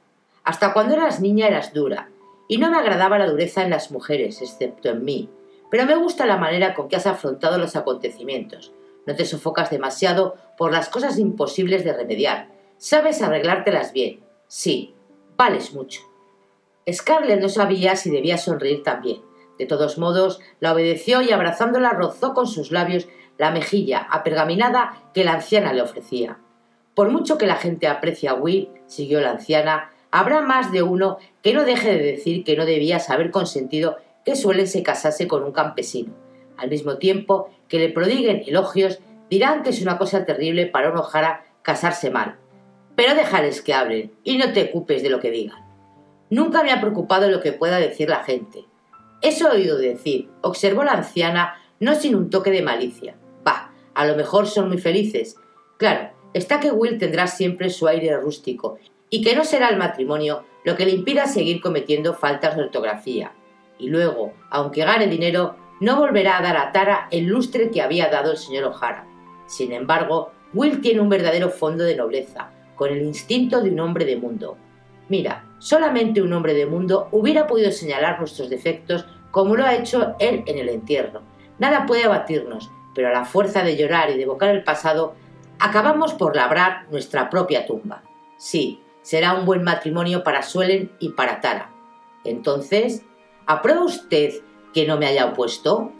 Hasta cuando eras niña eras dura, y no me agradaba la dureza en las mujeres, excepto en mí pero me gusta la manera con que has afrontado los acontecimientos. No te sofocas demasiado por las cosas imposibles de remediar. Sabes arreglártelas bien. Sí, vales mucho. Scarlett no sabía si debía sonreír también. De todos modos, la obedeció y abrazándola rozó con sus labios la mejilla apergaminada que la anciana le ofrecía. Por mucho que la gente aprecie a Will, siguió la anciana, habrá más de uno que no deje de decir que no debías haber consentido que suelen se casase con un campesino. Al mismo tiempo que le prodiguen elogios, dirán que es una cosa terrible para un ojara casarse mal. Pero déjales que hablen y no te ocupes de lo que digan. Nunca me ha preocupado lo que pueda decir la gente. Eso he oído decir, observó la anciana, no sin un toque de malicia. Bah, a lo mejor son muy felices. Claro, está que Will tendrá siempre su aire rústico y que no será el matrimonio lo que le impida seguir cometiendo faltas de ortografía y luego, aunque gane dinero, no volverá a dar a Tara el lustre que había dado el señor O'Hara. Sin embargo, Will tiene un verdadero fondo de nobleza, con el instinto de un hombre de mundo. Mira, solamente un hombre de mundo hubiera podido señalar nuestros defectos como lo ha hecho él en el entierro. Nada puede abatirnos, pero a la fuerza de llorar y de evocar el pasado, acabamos por labrar nuestra propia tumba. Sí, será un buen matrimonio para Suelen y para Tara. Entonces, ¿Aprueba usted que no me haya opuesto?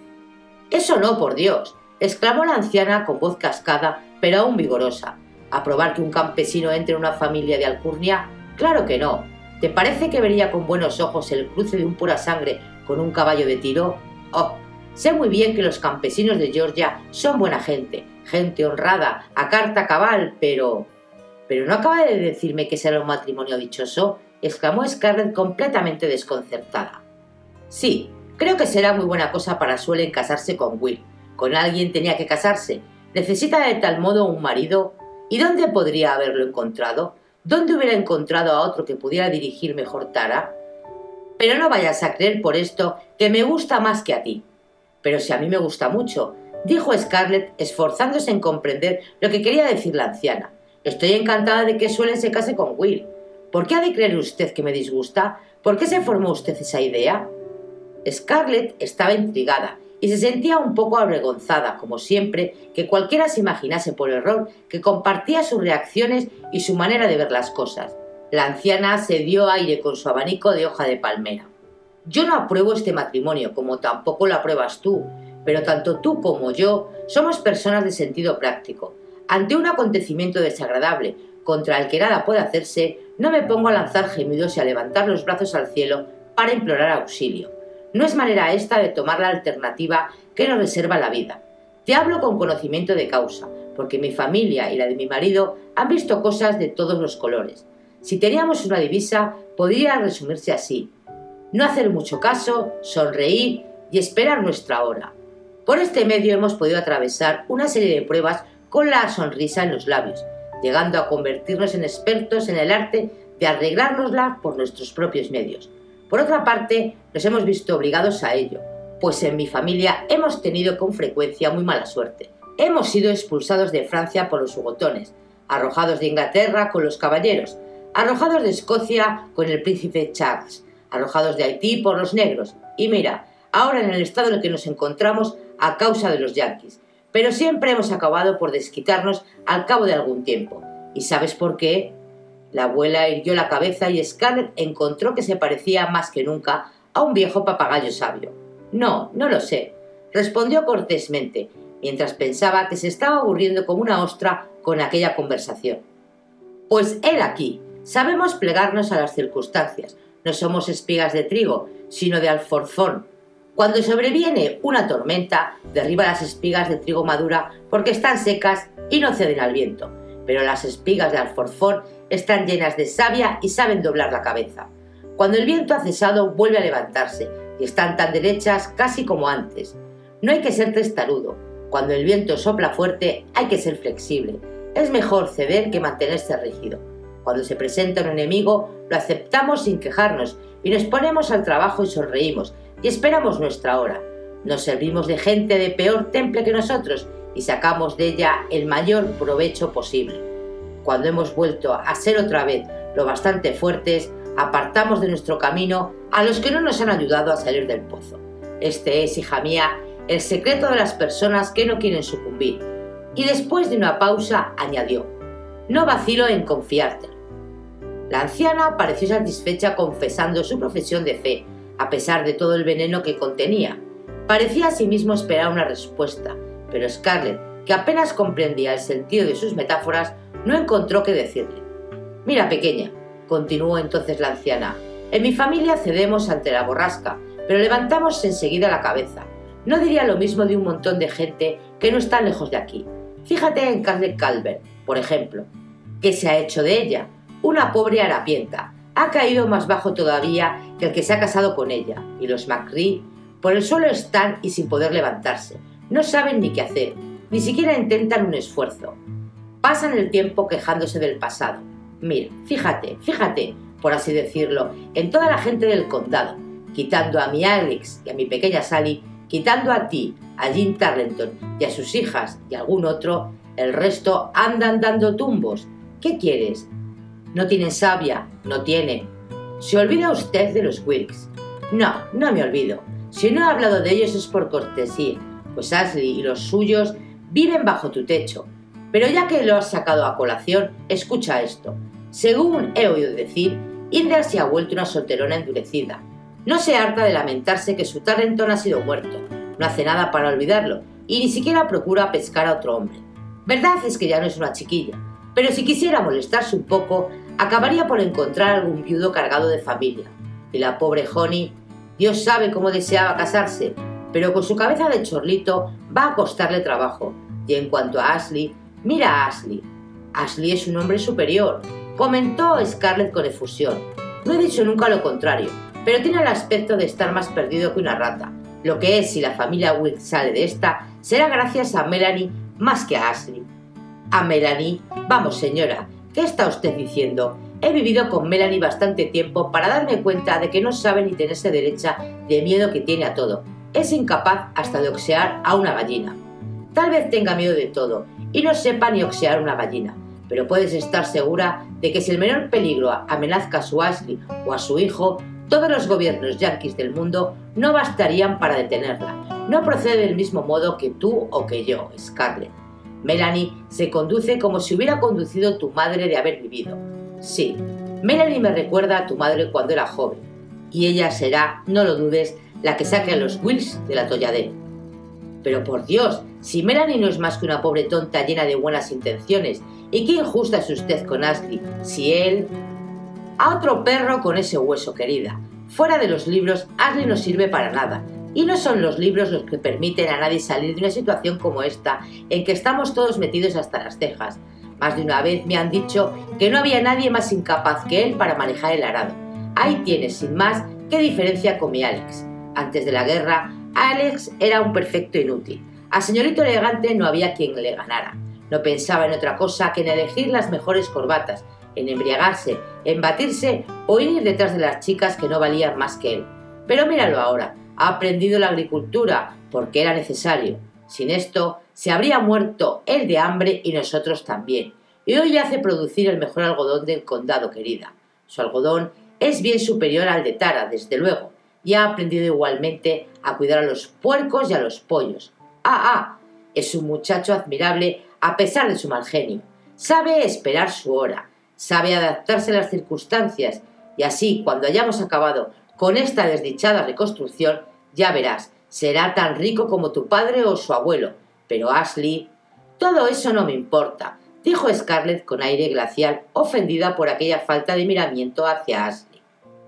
Eso no, por Dios, exclamó la anciana con voz cascada, pero aún vigorosa. ¿Aprobar que un campesino entre en una familia de alcurnia? Claro que no. ¿Te parece que vería con buenos ojos el cruce de un pura sangre con un caballo de tiro? Oh, sé muy bien que los campesinos de Georgia son buena gente, gente honrada, a carta cabal, pero... ¿Pero no acaba de decirme que será un matrimonio dichoso? exclamó Scarlett completamente desconcertada. Sí, creo que será muy buena cosa para Suelen casarse con Will. Con alguien tenía que casarse. Necesita de tal modo un marido. ¿Y dónde podría haberlo encontrado? ¿Dónde hubiera encontrado a otro que pudiera dirigir mejor Tara? Pero no vayas a creer por esto que me gusta más que a ti. Pero si a mí me gusta mucho, dijo Scarlett, esforzándose en comprender lo que quería decir la anciana. Estoy encantada de que Suelen se case con Will. ¿Por qué ha de creer usted que me disgusta? ¿Por qué se formó usted esa idea? Scarlett estaba intrigada y se sentía un poco avergonzada, como siempre, que cualquiera se imaginase por error que compartía sus reacciones y su manera de ver las cosas. La anciana se dio aire con su abanico de hoja de palmera. Yo no apruebo este matrimonio, como tampoco lo apruebas tú, pero tanto tú como yo somos personas de sentido práctico. Ante un acontecimiento desagradable contra el que nada puede hacerse, no me pongo a lanzar gemidos y a levantar los brazos al cielo para implorar auxilio. No es manera esta de tomar la alternativa que nos reserva la vida. Te hablo con conocimiento de causa, porque mi familia y la de mi marido han visto cosas de todos los colores. Si teníamos una divisa, podría resumirse así. No hacer mucho caso, sonreír y esperar nuestra hora. Por este medio hemos podido atravesar una serie de pruebas con la sonrisa en los labios, llegando a convertirnos en expertos en el arte de arreglárnosla por nuestros propios medios. Por otra parte, nos hemos visto obligados a ello, pues en mi familia hemos tenido con frecuencia muy mala suerte. Hemos sido expulsados de Francia por los hugotones, arrojados de Inglaterra con los caballeros, arrojados de Escocia con el príncipe Charles, arrojados de Haití por los negros, y mira, ahora en el estado en el que nos encontramos a causa de los yanquis. Pero siempre hemos acabado por desquitarnos al cabo de algún tiempo. ¿Y sabes por qué? La abuela irguió la cabeza y Scarlett encontró que se parecía más que nunca a un viejo papagayo sabio. No, no lo sé, respondió cortésmente, mientras pensaba que se estaba aburriendo como una ostra con aquella conversación. Pues él aquí, sabemos plegarnos a las circunstancias, no somos espigas de trigo, sino de alforzón. Cuando sobreviene una tormenta, derriba las espigas de trigo madura porque están secas y no ceden al viento, pero las espigas de alforzón están llenas de savia y saben doblar la cabeza. Cuando el viento ha cesado, vuelve a levantarse y están tan derechas casi como antes. No hay que ser testarudo. Cuando el viento sopla fuerte, hay que ser flexible. Es mejor ceder que mantenerse rígido. Cuando se presenta un enemigo, lo aceptamos sin quejarnos y nos ponemos al trabajo y sonreímos y esperamos nuestra hora. Nos servimos de gente de peor temple que nosotros y sacamos de ella el mayor provecho posible cuando hemos vuelto a ser otra vez lo bastante fuertes, apartamos de nuestro camino a los que no nos han ayudado a salir del pozo. Este es, hija mía, el secreto de las personas que no quieren sucumbir. Y después de una pausa añadió, no vacilo en confiarte. La anciana pareció satisfecha confesando su profesión de fe, a pesar de todo el veneno que contenía. Parecía asimismo esperar una respuesta, pero Scarlett, que apenas comprendía el sentido de sus metáforas, no encontró qué decirle. Mira, pequeña, continuó entonces la anciana, en mi familia cedemos ante la borrasca, pero levantamos enseguida la cabeza. No diría lo mismo de un montón de gente que no está lejos de aquí. Fíjate en Carle Calvert, por ejemplo. ¿Qué se ha hecho de ella? Una pobre harapienta. Ha caído más bajo todavía que el que se ha casado con ella. Y los Macri por el suelo están y sin poder levantarse. No saben ni qué hacer. Ni siquiera intentan un esfuerzo pasan el tiempo quejándose del pasado. Mira, fíjate, fíjate, por así decirlo, en toda la gente del condado, quitando a mi Alex y a mi pequeña Sally, quitando a ti, a Jim Tarleton y a sus hijas y algún otro, el resto andan dando tumbos. ¿Qué quieres? No tienen sabia, no tiene. ¿Se olvida usted de los Wilkes? No, no me olvido. Si no he hablado de ellos es por cortesía, pues Ashley y los suyos viven bajo tu techo, pero ya que lo has sacado a colación, escucha esto. Según he oído decir, Indra se ha vuelto una solterona endurecida. No se harta de lamentarse que su Tarrenton ha sido muerto, no hace nada para olvidarlo y ni siquiera procura pescar a otro hombre. Verdad es que ya no es una chiquilla, pero si quisiera molestarse un poco, acabaría por encontrar algún viudo cargado de familia. Y la pobre Honey, Dios sabe cómo deseaba casarse, pero con su cabeza de chorlito va a costarle trabajo. Y en cuanto a Ashley, Mira a Ashley. Ashley es un hombre superior, comentó Scarlett con efusión. No he dicho nunca lo contrario, pero tiene el aspecto de estar más perdido que una rata. Lo que es si la familia Wick sale de esta, será gracias a Melanie más que a Ashley. A Melanie, vamos señora, ¿qué está usted diciendo? He vivido con Melanie bastante tiempo para darme cuenta de que no sabe ni tenerse derecha de miedo que tiene a todo. Es incapaz hasta de oxear a una gallina. Tal vez tenga miedo de todo y no sepa ni oxear una gallina, pero puedes estar segura de que si el menor peligro amenaza a su Ashley o a su hijo, todos los gobiernos yanquis del mundo no bastarían para detenerla, no procede del mismo modo que tú o que yo, Scarlett. Melanie se conduce como si hubiera conducido tu madre de haber vivido. Sí, Melanie me recuerda a tu madre cuando era joven, y ella será, no lo dudes, la que saque a los Wills de la tolladera. Pero por Dios, si Melanie no es más que una pobre tonta llena de buenas intenciones, ¿y qué injusta es usted con Ashley? Si él... A otro perro con ese hueso, querida. Fuera de los libros, Ashley no sirve para nada. Y no son los libros los que permiten a nadie salir de una situación como esta, en que estamos todos metidos hasta las cejas. Más de una vez me han dicho que no había nadie más incapaz que él para manejar el arado. Ahí tienes, sin más, qué diferencia con mi Alex. Antes de la guerra, Alex era un perfecto inútil. A señorito elegante no había quien le ganara. No pensaba en otra cosa que en elegir las mejores corbatas, en embriagarse, en batirse o ir detrás de las chicas que no valían más que él. Pero míralo ahora, ha aprendido la agricultura porque era necesario. Sin esto, se habría muerto él de hambre y nosotros también. Y hoy hace producir el mejor algodón del condado, querida. Su algodón es bien superior al de Tara, desde luego, y ha aprendido igualmente a cuidar a los puercos y a los pollos. Ah, ah, es un muchacho admirable a pesar de su mal genio. Sabe esperar su hora, sabe adaptarse a las circunstancias, y así, cuando hayamos acabado con esta desdichada reconstrucción, ya verás, será tan rico como tu padre o su abuelo, pero Ashley... Todo eso no me importa, dijo Scarlett con aire glacial, ofendida por aquella falta de miramiento hacia Ashley.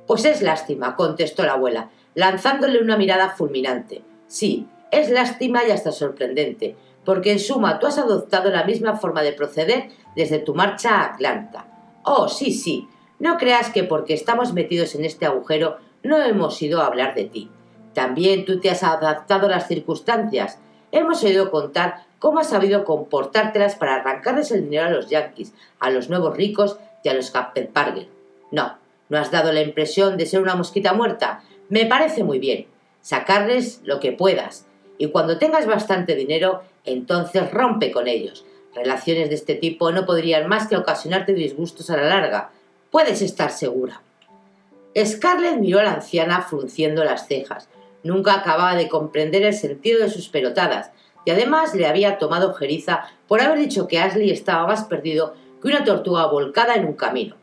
Pues es lástima, contestó la abuela, lanzándole una mirada fulminante. Sí, es lástima y hasta sorprendente, porque en suma tú has adoptado la misma forma de proceder desde tu marcha a Atlanta. Oh, sí, sí, no creas que porque estamos metidos en este agujero no hemos ido a hablar de ti. También tú te has adaptado a las circunstancias, Hemos oído contar cómo has sabido comportártelas para arrancarles el dinero a los yankees, a los nuevos ricos y a los Parker. No, no has dado la impresión de ser una mosquita muerta. Me parece muy bien. Sacarles lo que puedas. Y cuando tengas bastante dinero, entonces rompe con ellos. Relaciones de este tipo no podrían más que ocasionarte disgustos a la larga. Puedes estar segura. Scarlett miró a la anciana frunciendo las cejas. Nunca acababa de comprender el sentido de sus pelotadas, y además le había tomado jeriza por haber dicho que Ashley estaba más perdido que una tortuga volcada en un camino.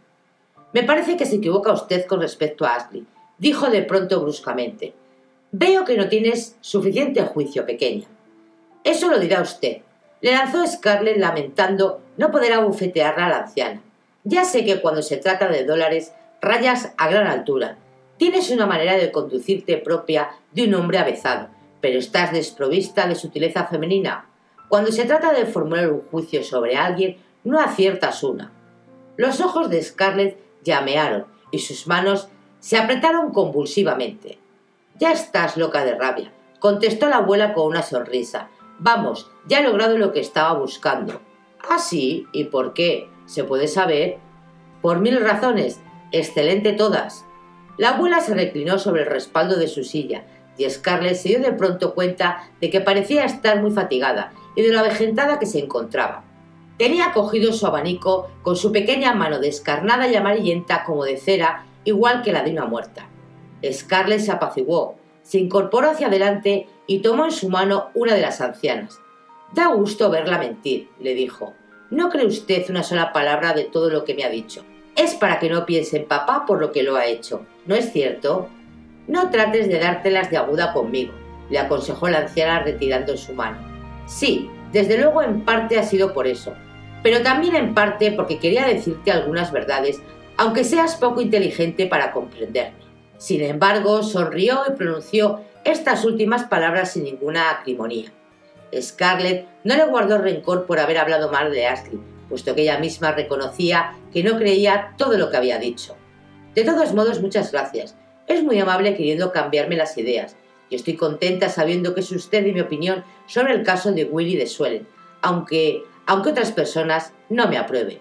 Me parece que se equivoca usted con respecto a Ashley, dijo de pronto bruscamente. Veo que no tienes suficiente juicio, pequeña. Eso lo dirá usted. Le lanzó Scarlett lamentando no poder abofetearla a la anciana. Ya sé que cuando se trata de dólares rayas a gran altura, Tienes una manera de conducirte propia de un hombre avezado, pero estás desprovista de sutileza femenina. Cuando se trata de formular un juicio sobre alguien, no aciertas una. Los ojos de Scarlett llamearon y sus manos se apretaron convulsivamente. Ya estás loca de rabia, contestó la abuela con una sonrisa. Vamos, ya he logrado lo que estaba buscando. ¿Ah, sí? ¿Y por qué? ¿Se puede saber? Por mil razones. Excelente todas. La abuela se reclinó sobre el respaldo de su silla y Scarlett se dio de pronto cuenta de que parecía estar muy fatigada y de lo avejentada que se encontraba. Tenía cogido su abanico con su pequeña mano descarnada y amarillenta como de cera, igual que la de una muerta. Scarlett se apaciguó, se incorporó hacia adelante y tomó en su mano una de las ancianas. Da gusto verla mentir, le dijo. No cree usted una sola palabra de todo lo que me ha dicho es para que no piense en papá por lo que lo ha hecho. ¿No es cierto? No trates de dártelas de aguda conmigo, le aconsejó la anciana retirando su mano. Sí, desde luego en parte ha sido por eso, pero también en parte porque quería decirte algunas verdades, aunque seas poco inteligente para comprenderme. Sin embargo, sonrió y pronunció estas últimas palabras sin ninguna acrimonía. Scarlett no le guardó rencor por haber hablado mal de Ashley, puesto que ella misma reconocía que no creía todo lo que había dicho. De todos modos, muchas gracias. Es muy amable queriendo cambiarme las ideas, y estoy contenta sabiendo que es usted y mi opinión sobre el caso de Willy de Suelen, aunque, aunque otras personas no me aprueben.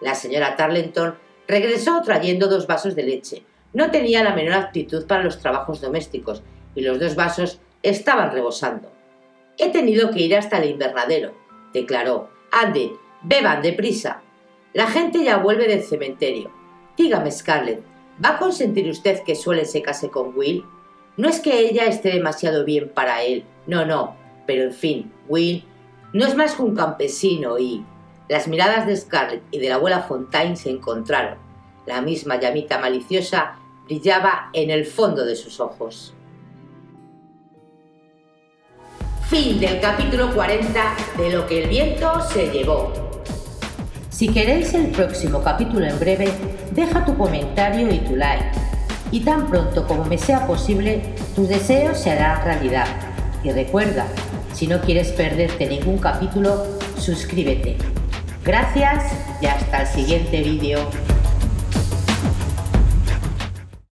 La señora Tarleton regresó trayendo dos vasos de leche. No tenía la menor aptitud para los trabajos domésticos, y los dos vasos estaban rebosando. He tenido que ir hasta el invernadero, declaró. Ande, Beban deprisa. La gente ya vuelve del cementerio. Dígame, Scarlett, ¿va a consentir usted que Suelen se case con Will? No es que ella esté demasiado bien para él, no, no, pero en fin, Will no es más que un campesino y las miradas de Scarlett y de la abuela Fontaine se encontraron. La misma llamita maliciosa brillaba en el fondo de sus ojos. Fin del capítulo 40 de Lo que el viento se llevó. Si queréis el próximo capítulo en breve, deja tu comentario y tu like. Y tan pronto como me sea posible, tus deseos se harán realidad. Y recuerda, si no quieres perderte ningún capítulo, suscríbete. Gracias y hasta el siguiente vídeo.